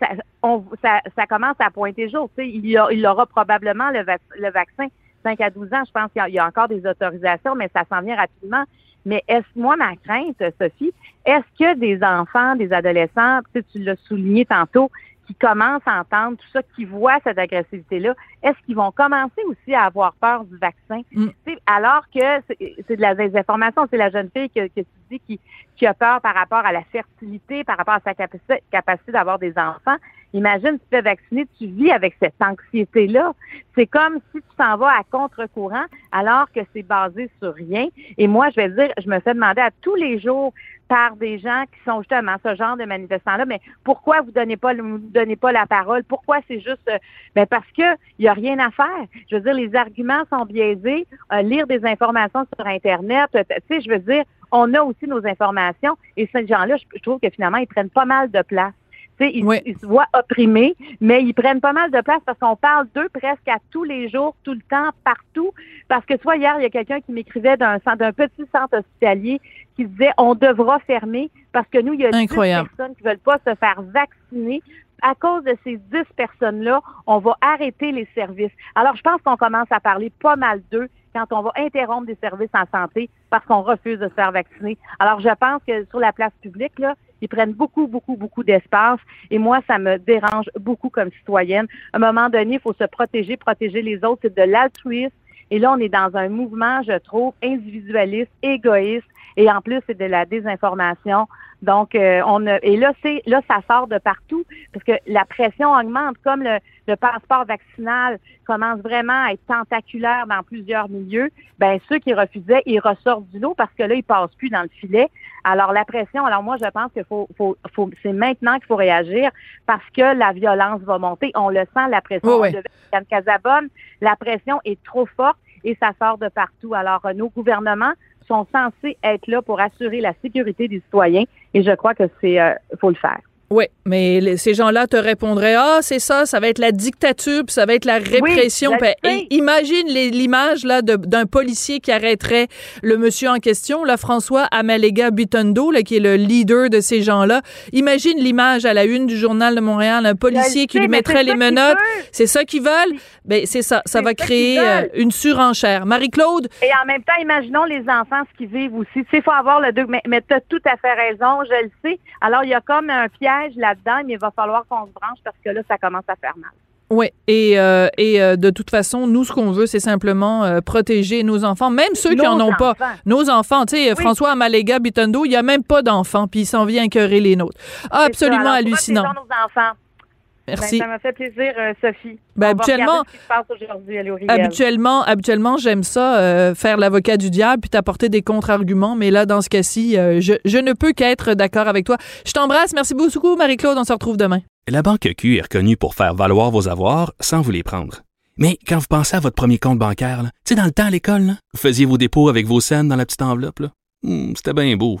ça, on, ça, ça commence à pointer jour. Tu sais, il, y aura probablement le, le vaccin 5 à 12 ans. Je pense qu'il y, a encore des autorisations, mais ça s'en vient rapidement. Mais est-ce, moi, ma crainte, Sophie, est-ce que des enfants, des adolescents, tu, tu l'as souligné tantôt, qui commencent à entendre tout ça, qui voient cette agressivité-là, est-ce qu'ils vont commencer aussi à avoir peur du vaccin? Mm. Alors que c'est de la désinformation, c'est la jeune fille que, que tu dis qui, qui a peur par rapport à la fertilité, par rapport à sa capacité, capacité d'avoir des enfants. Imagine, tu te fais vacciner, tu vis avec cette anxiété-là. C'est comme si tu t'en vas à contre-courant alors que c'est basé sur rien. Et moi, je vais dire, je me fais demander à tous les jours par des gens qui sont justement ce genre de manifestants-là, mais pourquoi vous donnez pas vous donnez pas la parole? Pourquoi c'est juste euh, ben parce que il y a rien à faire. Je veux dire, les arguments sont biaisés. Euh, lire des informations sur Internet, tu sais, je veux dire, on a aussi nos informations et ces gens-là, je trouve que finalement, ils prennent pas mal de place. Ils, se voient opprimés, mais ils prennent pas mal de place parce qu'on parle d'eux presque à tous les jours, tout le temps, partout. Parce que soit hier, il y a quelqu'un qui m'écrivait d'un d'un petit centre hospitalier qui disait on devra fermer parce que nous, il y a des personnes qui veulent pas se faire vacciner. À cause de ces 10 personnes-là, on va arrêter les services. Alors, je pense qu'on commence à parler pas mal d'eux quand on va interrompre des services en santé parce qu'on refuse de se faire vacciner. Alors, je pense que sur la place publique, là, Ils prennent beaucoup, beaucoup, beaucoup d'espace. Et moi, ça me dérange beaucoup comme citoyenne. À un moment donné, il faut se protéger, protéger les autres. C'est de l'altruisme. Et là, on est dans un mouvement, je trouve, individualiste, égoïste. Et en plus, c'est de la désinformation. Donc, euh, on a, et là, c'est là, ça sort de partout parce que la pression augmente, comme le, le, passeport vaccinal commence vraiment à être tentaculaire dans plusieurs milieux. Ben ceux qui refusaient, ils ressortent du lot parce que là, ils passent plus dans le filet. Alors la pression, alors moi, je pense qu'il faut, faut, faut c'est maintenant qu'il faut réagir parce que la violence va monter. On le sent, la pression. Oui, de Casabonne, la pression est trop forte et ça sort de partout. Alors, nos gouvernements sont censés être là pour assurer la sécurité des citoyens et je crois que c'est euh, faut le faire. Oui, mais les, ces gens-là te répondraient Ah, c'est ça, ça va être la dictature, puis ça va être la répression. Oui, et imagine l'image là d'un policier qui arrêterait le monsieur en question, là, François Amalega Bitondo, là, qui est le leader de ces gens-là. Imagine l'image à la une du journal de Montréal, un policier sais, qui lui mettrait les menottes. C'est ça qu'ils veulent. Ben c'est ça, ça va créer euh, une surenchère. Marie-Claude? Et en même temps, imaginons les enfants ce qu'ils vivent aussi. Tu sais, il faut avoir le deux. Mais, mais tu as tout à fait raison, je le sais. Alors il y a comme un piège là-dedans, mais il va falloir qu'on se branche parce que là, ça commence à faire mal. Oui, et, euh, et euh, de toute façon, nous, ce qu'on veut, c'est simplement euh, protéger nos enfants, même ceux nos qui en ont enfants. pas. Nos enfants, tu sais, Oui. François Amalega Bitondo, il y a même pas d'enfants, puis il s'en vient écœurer les nôtres. Ah, absolument Alors, hallucinant. nos enfants. Merci. Ben, ça m'a fait plaisir, euh, Sophie. Ben, habituellement- regarder ce qui se passe aujourd'hui à l'Oriel. Habituellement, habituellement, j'aime ça, euh, faire l'avocat du diable puis t'apporter des contre-arguments, mais là, dans ce cas-ci, euh, je, je ne peux qu'être d'accord avec toi. Je t'embrasse. Merci beaucoup, Marie-Claude. On se retrouve demain. La Banque Q est reconnue pour faire valoir vos avoirs sans vous les prendre. Mais quand vous pensez à votre premier compte bancaire, tu sais, dans le temps à l'école, vous faisiez vos dépôts avec vos scènes dans la petite enveloppe. Hmm, C'était bien beau.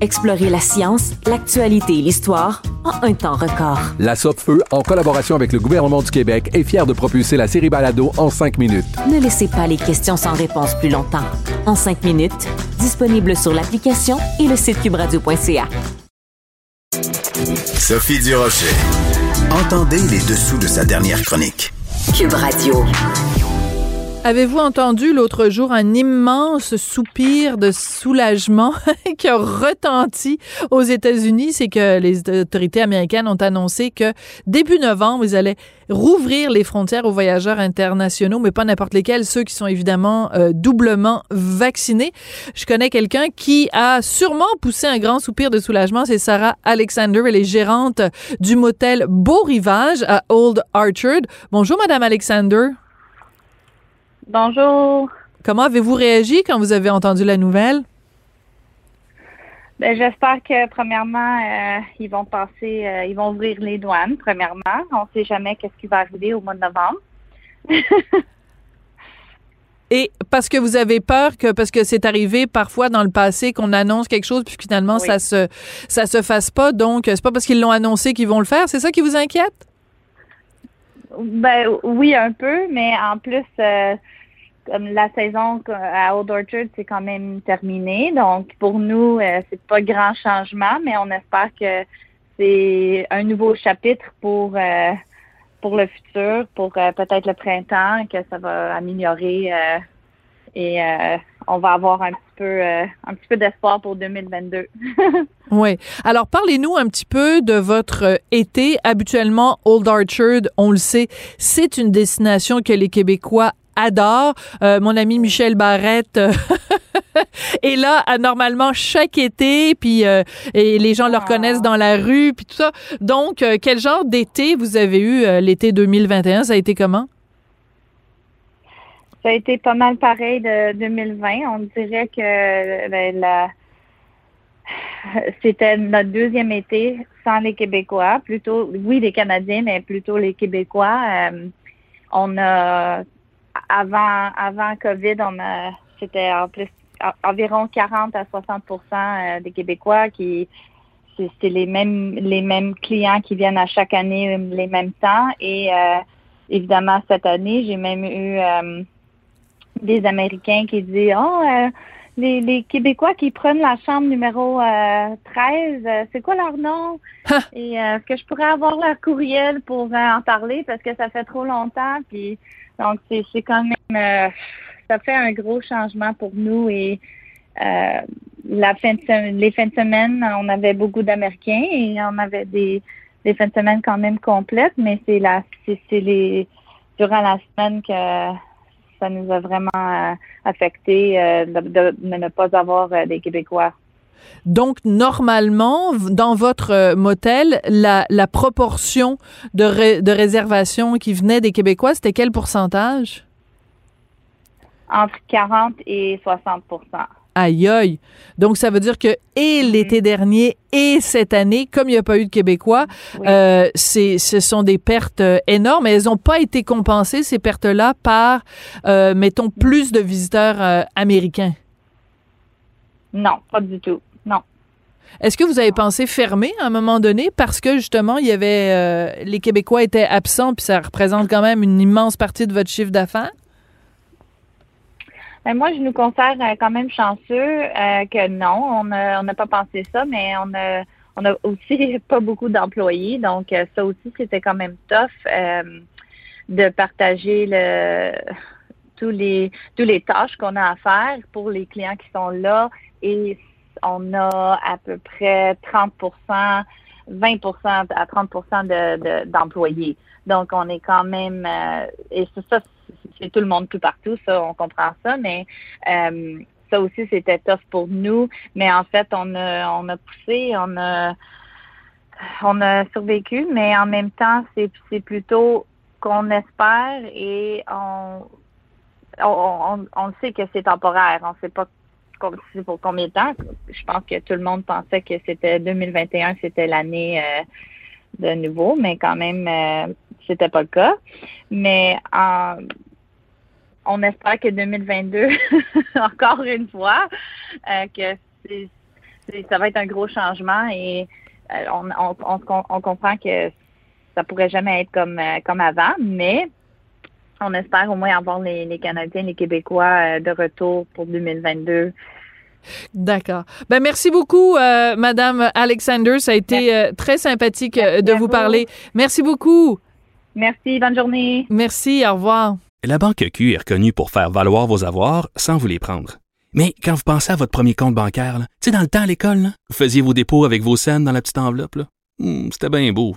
Explorez la science, l'actualité et l'histoire en un temps record. La Feu, en collaboration avec le gouvernement du Québec, est fière de propulser la série Balado en cinq minutes. Ne laissez pas les questions sans réponse plus longtemps. En cinq minutes, disponible sur l'application et le site cubradio.ca. Sophie Durocher. Entendez les dessous de sa dernière chronique. Cube Radio. Avez-vous entendu l'autre jour un immense soupir de soulagement <laughs> qui a retenti aux États-Unis? C'est que les autorités américaines ont annoncé que début novembre, ils allaient rouvrir les frontières aux voyageurs internationaux, mais pas n'importe lesquels, ceux qui sont évidemment euh, doublement vaccinés. Je connais quelqu'un qui a sûrement poussé un grand soupir de soulagement. C'est Sarah Alexander. Elle est gérante du motel Beau Rivage à Old Orchard. Bonjour, Madame Alexander. Bonjour. Comment avez-vous réagi quand vous avez entendu la nouvelle? Ben, j'espère que premièrement, euh, ils vont passer, euh, ils vont ouvrir les douanes. Premièrement, on ne sait jamais qu'est-ce qui va arriver au mois de novembre. <laughs> Et parce que vous avez peur que parce que c'est arrivé parfois dans le passé qu'on annonce quelque chose puis finalement Oui. ça se ça se fasse pas donc c'est pas parce qu'ils l'ont annoncé qu'ils vont le faire, c'est ça qui vous inquiète? Ben oui, un peu, mais en plus, euh, comme la saison à Old Orchard, c'est quand même terminé. Donc pour nous, euh, c'est pas grand changement, mais on espère que c'est un nouveau chapitre pour euh, pour le futur, pour euh, peut-être le printemps, que ça va améliorer et on va avoir un petit peu un petit peu d'espoir pour 2022. <laughs> Oui. Alors, parlez-nous un petit peu de votre été. Habituellement, Old Orchard, on le sait, c'est une destination que les Québécois adore. Euh, mon ami Michel Barrette euh, <laughs> est là normalement chaque été, puis euh, et les gens le reconnaissent dans la rue, puis tout ça. Donc, euh, quel genre d'été vous avez eu l'été 2021? Ça a été comment? Ça a été pas mal pareil de 2020. On dirait que ben, la... c'était notre deuxième été sans les Québécois. Plutôt, oui, les Canadiens, mais plutôt les Québécois. Euh, on a, avant, avant COVID, on a, c'était en plus environ 40 à 60% euh, des Québécois qui, c'est les mêmes, les mêmes clients qui viennent à chaque année les mêmes temps. Et euh, évidemment, cette année, j'ai même eu euh, des Américains qui disent Oh, euh, les, les Québécois qui prennent la chambre numéro euh, 13, euh, c'est quoi leur nom? Et euh, est-ce que je pourrais avoir leur courriel pour euh, en parler parce que ça fait trop longtemps. Puis donc c'est quand même euh, ça fait un gros changement pour nous et euh, la fin de sem- les fins de semaine, on avait beaucoup d'Américains et on avait des, des fins de semaine quand même complètes, mais c'est la c'est les durant la semaine que ça nous a vraiment euh, affecté de, ne pas avoir des Québécois. Donc, normalement, dans votre euh, motel, la, la proportion de, ré- de réservations qui venaient des Québécois, c'était quel pourcentage? Entre 40 et 60% Aïe aïe. Donc, ça veut dire que et l'été dernier et cette année, comme il n'y a pas eu de Québécois, euh, c'est, ce sont des pertes euh, énormes. Et elles n'ont pas été compensées, ces pertes-là, par, euh, mettons, plus de visiteurs euh, américains. Non, pas du tout. Non. Est-ce que vous avez pensé fermer à un moment donné parce que justement il y avait euh, les Québécois étaient absents puis ça représente quand même une immense partie de votre chiffre d'affaires? Ben, moi, je nous considère euh, quand même chanceux euh, que non, on n'a on pas pensé ça, mais on a, on a aussi <laughs> pas beaucoup d'employés, donc ça aussi, c'était quand même tough euh, de partager le tous les tous les tâches qu'on a à faire pour les clients qui sont là et on a à peu près 30% 20% à 30 de, de- d'employés. Donc, on est quand même, euh, et c'est ça, c'est- tout le monde tout partout, ça, on comprend ça, mais euh, ça aussi, c'était tough pour nous. Mais en fait, on a, on a poussé, on a, on a survécu, mais en même temps, c'est, plutôt qu'on espère et on, on, on, sait que c'est temporaire. On sait pas pour combien de temps? Je pense que tout le monde pensait que c'était 2021, c'était l'année euh, de nouveau, mais quand même, euh, c'était pas le cas. Mais on espère que 2022, <laughs> encore une fois, euh, que ça va être un gros changement et on, on, comprend que ça pourrait jamais être comme, comme avant, mais on espère au moins avoir les, les Canadiens, les Québécois euh, de retour pour 2022. D'accord. Ben merci beaucoup, euh, Madame Alexander. Ça a été euh, très sympathique euh, de vous parler. Merci beaucoup. Merci. Bonne journée. Merci. Au revoir. La Banque Q est reconnue pour faire valoir vos avoirs sans vous les prendre. Mais quand vous pensez à votre premier compte bancaire, tu sais, dans le temps à l'école, vous faisiez vos dépôts avec vos scènes dans la petite enveloppe. Hmm, C'était bien beau.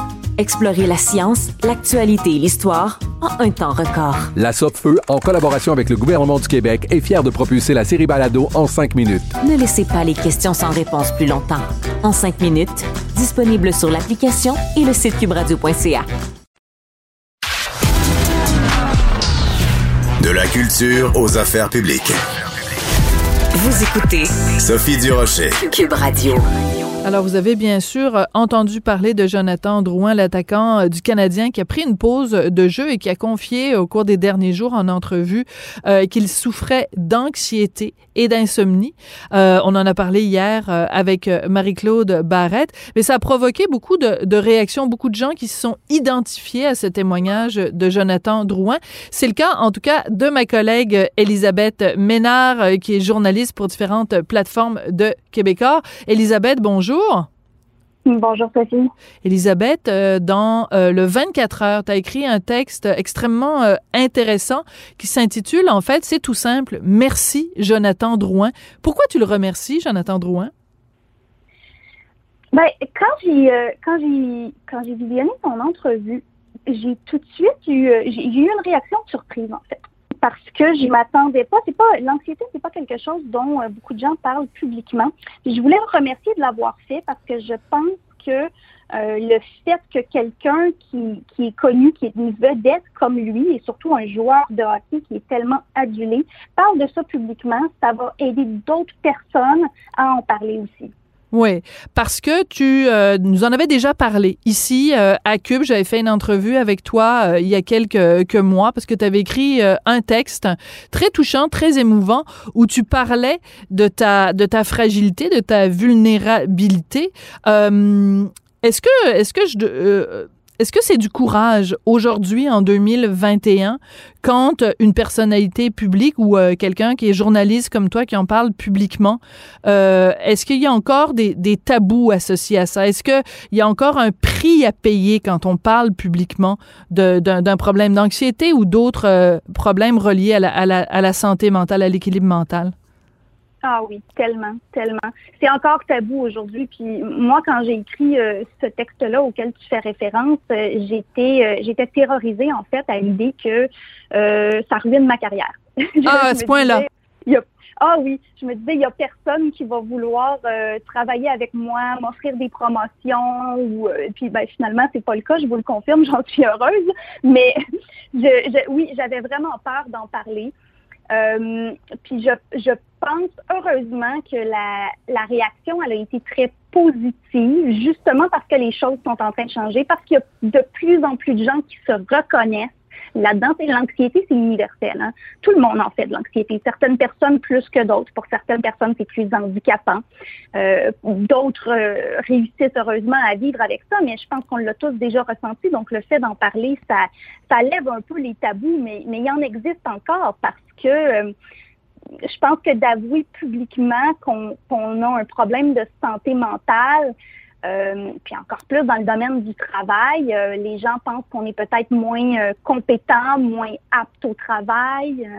Explorez la science, l'actualité et l'histoire en un temps record. La Feu, en collaboration avec le gouvernement du Québec, est fière de propulser la série Balado en cinq minutes. Ne laissez pas les questions sans réponse plus longtemps. En cinq minutes, disponible sur l'application et le site cubradio.ca. De la culture aux affaires publiques. Vous écoutez Sophie Durocher. Cube Radio. Alors, vous avez bien sûr euh, entendu parler de Jonathan Drouin, l'attaquant euh, du Canadien, qui a pris une pause de jeu et qui a confié au cours des derniers jours en entrevue euh, qu'il souffrait d'anxiété et d'insomnie. on en a parlé hier avec Marie-Claude Barrette, mais ça a provoqué beaucoup de, de, réactions, beaucoup de gens qui se sont identifiés à ce témoignage de Jonathan Drouin. C'est le cas, en tout cas, de ma collègue Elisabeth Ménard, qui est journaliste pour différentes plateformes de Québécois. Elisabeth, bonjour. Bonjour. Bonjour Sophie. Elisabeth, euh, dans euh, le 24 heures, tu as écrit un texte extrêmement euh, intéressant qui s'intitule, en fait, c'est tout simple, Merci Jonathan Drouin. Pourquoi tu le remercies, Jonathan Drouin? Ben, quand j'ai quand j'ai quand j'ai visionné ton entrevue, j'ai tout de suite eu j'ai eu une réaction de surprise en fait parce que je m'attendais pas. C'est pas l'anxiété, c'est pas quelque chose dont euh, beaucoup de gens parlent publiquement. je voulais le remercier de l'avoir fait parce que je pense que euh, le fait que quelqu'un qui, qui est connu, qui est une vedette comme lui, et surtout un joueur de hockey qui est tellement adulé, parle de ça publiquement, ça va aider d'autres personnes à en parler aussi. Oui, parce que tu euh, nous en avais déjà parlé ici euh, à Cube. J'avais fait une entrevue avec toi euh, il y a quelques mois parce que tu avais écrit un texte très touchant, très émouvant où tu parlais de ta de ta fragilité, de ta vulnérabilité. est-ce que est-ce que je est-ce que c'est du courage aujourd'hui, en 2021, quand une personnalité publique ou euh, quelqu'un qui est journaliste comme toi qui en parle publiquement, euh, est-ce qu'il y a encore des, tabous associés à ça? Est-ce qu'il y a encore un prix à payer quand on parle publiquement d'un problème d'anxiété ou d'autres euh, problèmes reliés à la santé mentale, à l'équilibre mental? Ah oui, tellement, tellement. C'est encore tabou aujourd'hui. Puis moi, quand j'ai écrit euh, ce texte-là auquel tu fais référence, euh, j'étais euh, j'étais terrorisée en fait à l'idée que ça ruine ma carrière. <laughs> Ah, à ce point-là. Ah oui, je me disais, il y a personne qui va vouloir travailler avec moi, m'offrir des promotions. Ou, puis ben, finalement, c'est pas le cas, je vous le confirme, <laughs> j'en suis heureuse. Mais <laughs> je, oui, j'avais vraiment peur d'en parler. Euh, puis je, pense heureusement que la, la réaction elle a été très positive, justement parce que les choses sont en train de changer, parce qu'il y a de plus en plus de gens qui se reconnaissent là-dedans. L'anxiété, c'est universel. Hein? Tout le monde en fait de l'anxiété. Certaines personnes plus que d'autres. Pour certaines personnes, c'est plus handicapant. Euh, d'autres euh, réussissent heureusement à vivre avec ça, mais je pense qu'on l'a tous déjà ressenti. Donc, le fait d'en parler, ça, ça lève un peu les tabous, mais, mais il y en existe encore parce que euh, je pense que d'avouer publiquement qu'on a un problème de santé mentale, euh, puis encore plus dans le domaine du travail, euh, les gens pensent qu'on est peut-être moins euh, compétent, moins apte au travail.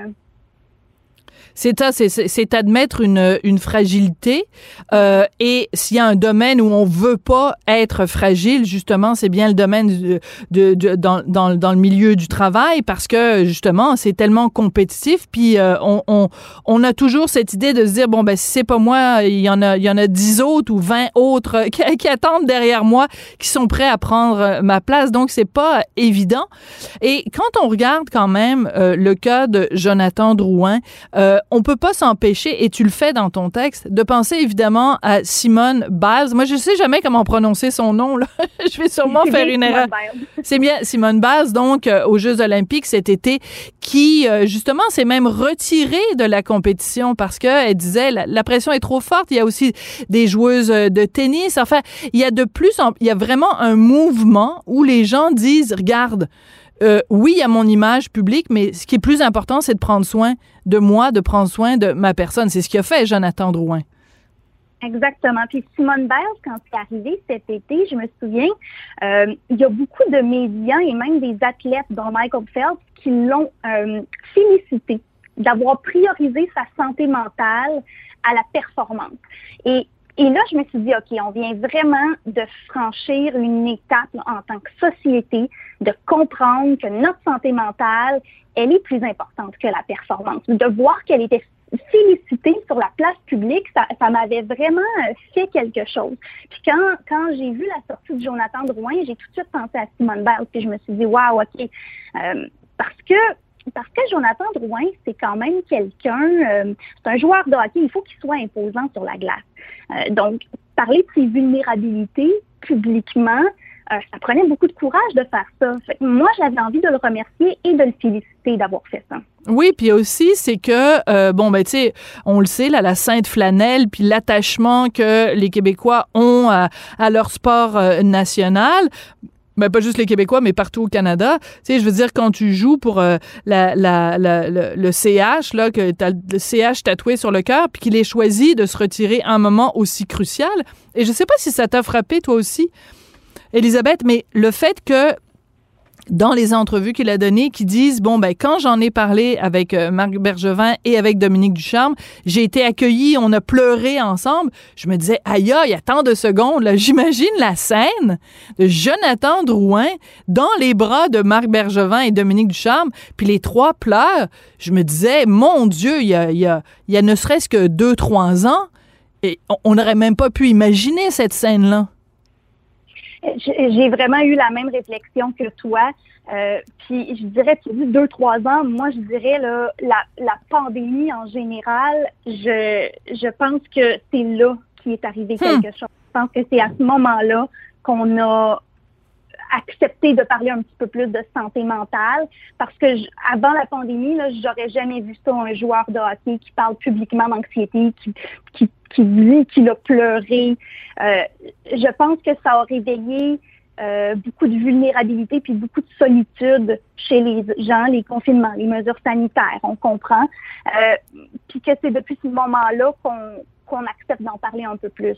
C'est ça, c'est admettre une, une fragilité. Euh, et s'il y a un domaine où on veut pas être fragile, justement, c'est bien le domaine de, de, dans, dans, dans, le milieu du travail parce que justement, c'est tellement compétitif. Puis euh, on, on, on, a toujours cette idée de se dire bon ben si c'est pas moi, il y en a il y en a dix autres ou vingt autres qui, qui, attendent derrière moi, qui sont prêts à prendre ma place. Donc c'est pas évident. Et quand on regarde quand même euh, le cas de Jonathan Drouin. Euh, on peut pas s'empêcher, et tu le fais dans ton texte, de penser évidemment à Simone Biles. Moi, je sais jamais comment prononcer son nom. Là. <laughs> je vais sûrement faire une erreur. C'est bien Simone Biles, donc euh, aux Jeux Olympiques cet été, qui euh, justement s'est même retirée de la compétition parce que elle disait la, la, pression est trop forte. Il y a aussi des joueuses de tennis. Enfin, il y a de plus, en, il y a vraiment un mouvement où les gens disent, regarde. Euh, oui, a mon image publique, mais ce qui est plus important, c'est de prendre soin de moi, de prendre soin de ma personne. C'est ce qu'a fait Jonathan Drouin. Exactement. Puis Simone Biles, quand c'est arrivé cet été, je me souviens, euh, il y a beaucoup de médias et même des athlètes, dont Michael Phelps, qui l'ont euh, félicité d'avoir priorisé sa santé mentale à la performance. Et et là, je me suis dit, OK, on vient vraiment de franchir une étape en tant que société, de comprendre que notre santé mentale, elle est plus importante que la performance. De voir qu'elle était félicitée sur la place publique, ça, ça m'avait vraiment fait quelque chose. Puis quand, quand j'ai vu la sortie de Jonathan Drouin, j'ai tout de suite pensé à Simone Biles, puis je me suis dit, wow, OK, euh, parce que parce que Jonathan Drouin, c'est quand même quelqu'un, euh, c'est un joueur de hockey, il faut qu'il soit imposant sur la glace. Euh, donc, parler de ses vulnérabilités publiquement, euh, ça prenait beaucoup de courage de faire ça. moi, j'avais envie de le remercier et de le féliciter d'avoir fait ça. Oui, puis aussi, c'est que, bon, ben, tu sais, on le sait, là, la Sainte Flanelle, puis l'attachement que les Québécois ont à, à leur sport national, ben, pas juste les Québécois, mais partout au Canada. Tu sais, je veux dire, quand tu joues pour euh, le, CH, là, que tu as le CH tatoué sur le cœur, puis qu'il ait choisi de se retirer à un moment aussi crucial. Et je sais pas si ça t'a frappé, toi aussi, Elisabeth, mais le fait que dans les entrevues qu'il a données qui disent bon ben quand j'en ai parlé avec euh, Marc Bergevin et avec Dominique Ducharme, j'ai été accueilli, on a pleuré ensemble. Je me disais aïe il y a tant de secondes là, j'imagine la scène de Jonathan Drouin dans les bras de Marc Bergevin et Dominique Ducharme, puis les trois pleurent. Je me disais mon Dieu, il y a, y a, il y a ne serait-ce que deux trois ans et on n'aurait même pas pu imaginer cette scène là j'ai vraiment eu la même réflexion que toi. Euh, puis je dirais, tu dis deux, trois ans, moi je dirais là, la, la pandémie en général, je, je pense que c'est là qui est arrivé hmm. quelque chose. Je pense que c'est à ce moment-là qu'on a accepté de parler un petit peu plus de santé mentale parce que avant la pandémie, là, j'aurais jamais vu ça un joueur de hockey qui parle publiquement d'anxiété, qui, qui qui dit qu'il a pleuré. Euh, je pense que ça a réveillé euh, beaucoup de vulnérabilité puis beaucoup de solitude chez les gens, les confinements, les mesures sanitaires, on comprend. Euh, puis que c'est depuis ce moment-là qu'on accepte d'en parler un peu plus.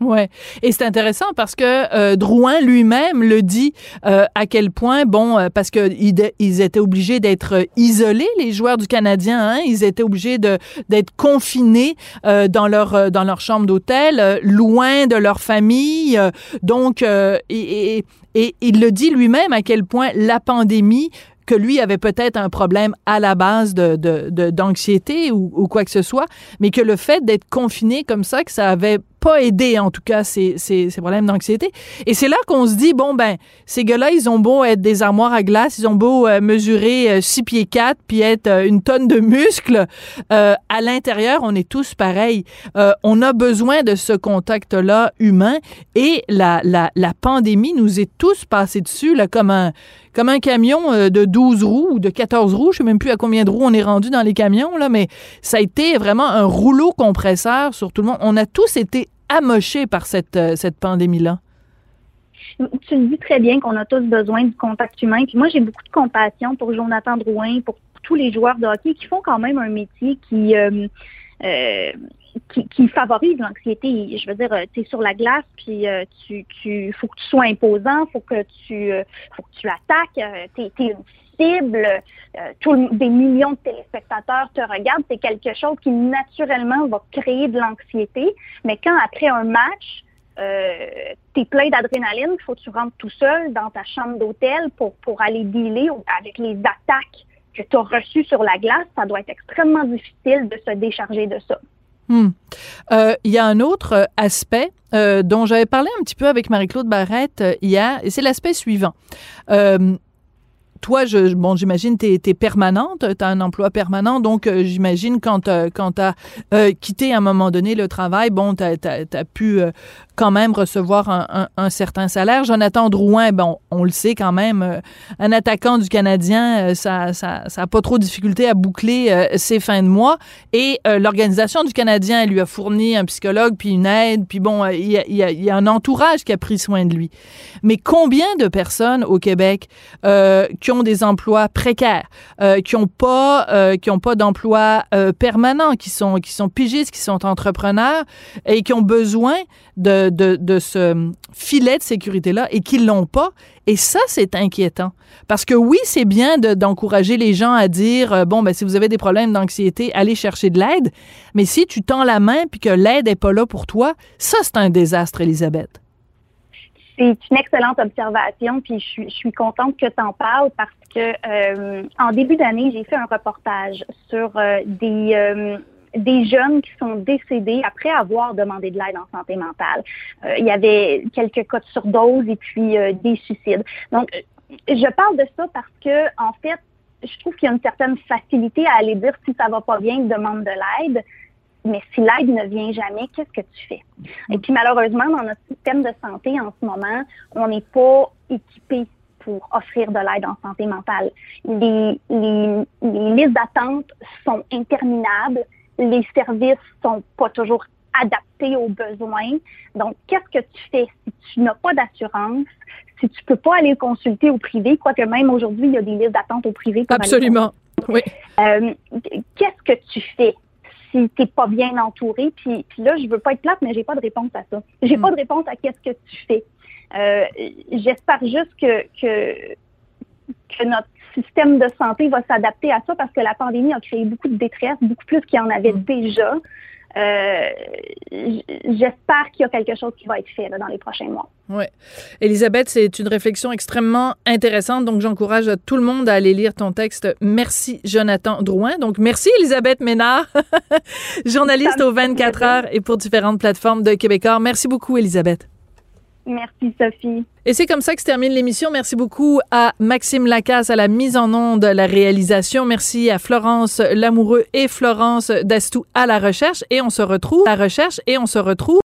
Ouais, et c'est intéressant parce que euh, Drouin lui-même le dit euh, à quel point bon euh, parce que ils, étaient obligés d'être isolés les joueurs du Canadien, hein, ils étaient obligés de d'être confinés dans leur dans leur chambre d'hôtel, loin de leur famille, donc et, et, et il le dit lui-même à quel point la pandémie que lui avait peut-être un problème à la base de, d'anxiété ou, ou, quoi que ce soit, mais que le fait d'être confiné comme ça, que ça avait pas aidé, en tout cas, ces, ces, problèmes d'anxiété. Et c'est là qu'on se dit, bon, ben, ces gars-là, ils ont beau être des armoires à glace, ils ont beau euh, mesurer 6 euh, pieds 4 puis être euh, une tonne de muscles, à l'intérieur, on est tous pareils. on a besoin de ce contact-là humain et la, la, la pandémie nous est tous passés dessus, là, comme un, comme un camion de 12 roues ou de 14 roues. Je sais même plus à combien de roues on est rendu dans les camions, là, mais ça a été vraiment un rouleau compresseur sur tout le monde. On a tous été amoché par cette, euh, cette pandémie-là? Tu le dis très bien qu'on a tous besoin du contact humain. Puis moi, j'ai beaucoup de compassion pour Jonathan Drouin, pour tous les joueurs de hockey qui font quand même un métier qui, euh, euh, qui, favorise l'anxiété. Je veux dire, tu es sur la glace, puis tu, tu faut que tu sois imposant, faut que tu faut que tu attaques. tu es, cible, tout, des millions de téléspectateurs te regardent, c'est quelque chose qui naturellement va créer de l'anxiété. Mais quand après un match, euh, tu es plein d'adrénaline, il faut que tu rentres tout seul dans ta chambre d'hôtel pour, pour aller dealer avec les attaques que tu as reçues sur la glace, ça doit être extrêmement difficile de se décharger de ça. Hmm. Euh, il y a un autre aspect euh, dont j'avais parlé un petit peu avec Marie-Claude Barrette hier, et c'est l'aspect suivant toi, je, bon, j'imagine, tu es, permanente, tu as un emploi permanent, donc euh, j'imagine quand, euh, quand tu as euh, quitté à un moment donné le travail, bon, tu as, pu quand même recevoir un, un, certain salaire. Jonathan Drouin, bon, on le sait quand même, un attaquant du Canadien, ça n'a ça, ça pas trop de difficulté à boucler ses fins de mois. Et l'organisation du Canadien, elle lui a fourni un psychologue, puis une aide, puis bon, il y a, y, a, y a, un entourage qui a pris soin de lui. Mais combien de personnes au Québec ont des emplois précaires, euh, qui n'ont pas, euh, qui ont pas d'emploi euh, permanent, qui sont, qui sont pigistes, qui sont entrepreneurs et qui ont besoin de, de, de ce filet de sécurité-là et qui l'ont pas. Et ça, c'est inquiétant. Parce que oui, c'est bien d'encourager les gens à dire, bon, ben, si vous avez des problèmes d'anxiété, allez chercher de l'aide. Mais si tu tends la main puis que l'aide n'est pas là pour toi, ça, c'est un désastre, Elisabeth. C'est une excellente observation, puis je suis, je suis contente que tu en parles parce que euh, en début d'année, j'ai fait un reportage sur euh, des euh, des jeunes qui sont décédés après avoir demandé de l'aide en santé mentale. il y avait quelques cas de surdose et puis des suicides. Donc, je parle de ça parce que en fait, je trouve qu'il y a une certaine facilité à aller dire si ça va pas bien, demande de l'aide. Mais si l'aide ne vient jamais, qu'est-ce que tu fais? Et puis malheureusement, dans notre système de santé en ce moment, on n'est pas équipé pour offrir de l'aide en santé mentale. Les, les, les listes d'attente sont interminables. Les services sont pas toujours adaptés aux besoins. Donc, qu'est-ce que tu fais si tu n'as pas d'assurance, si tu peux pas aller consulter au privé, quoique même aujourd'hui, il y a des listes d'attente au privé. aller Absolument. Oui. euh, Qu'est-ce que tu fais tu n'es pas bien entouré? Puis, puis là, je veux pas être plate, mais j'ai pas de réponse à ça. J'ai pas de réponse à qu'est-ce que tu fais. Euh, J'espère juste que, que, que notre système de santé va s'adapter à ça parce que la pandémie a créé beaucoup de détresse, beaucoup plus qu'il y en avait déjà. Euh, J'espère qu'il y a quelque chose qui va être fait là, dans les prochains mois. Oui. Elisabeth, c'est une réflexion extrêmement intéressante. Donc, j'encourage tout le monde à aller lire ton texte. Merci, Jonathan Drouin. Donc, merci, Elisabeth Ménard, <laughs> journaliste aux 24 heures et pour différentes plateformes de Québécois. Merci beaucoup, Elisabeth. Merci, Sophie. Et c'est comme ça que se termine l'émission. Merci beaucoup à Maxime Lacasse à la mise en onde, la réalisation. Merci à Florence Lamoureux et Florence Dastou à la recherche. Et on se retrouve, à la recherche, et on se retrouve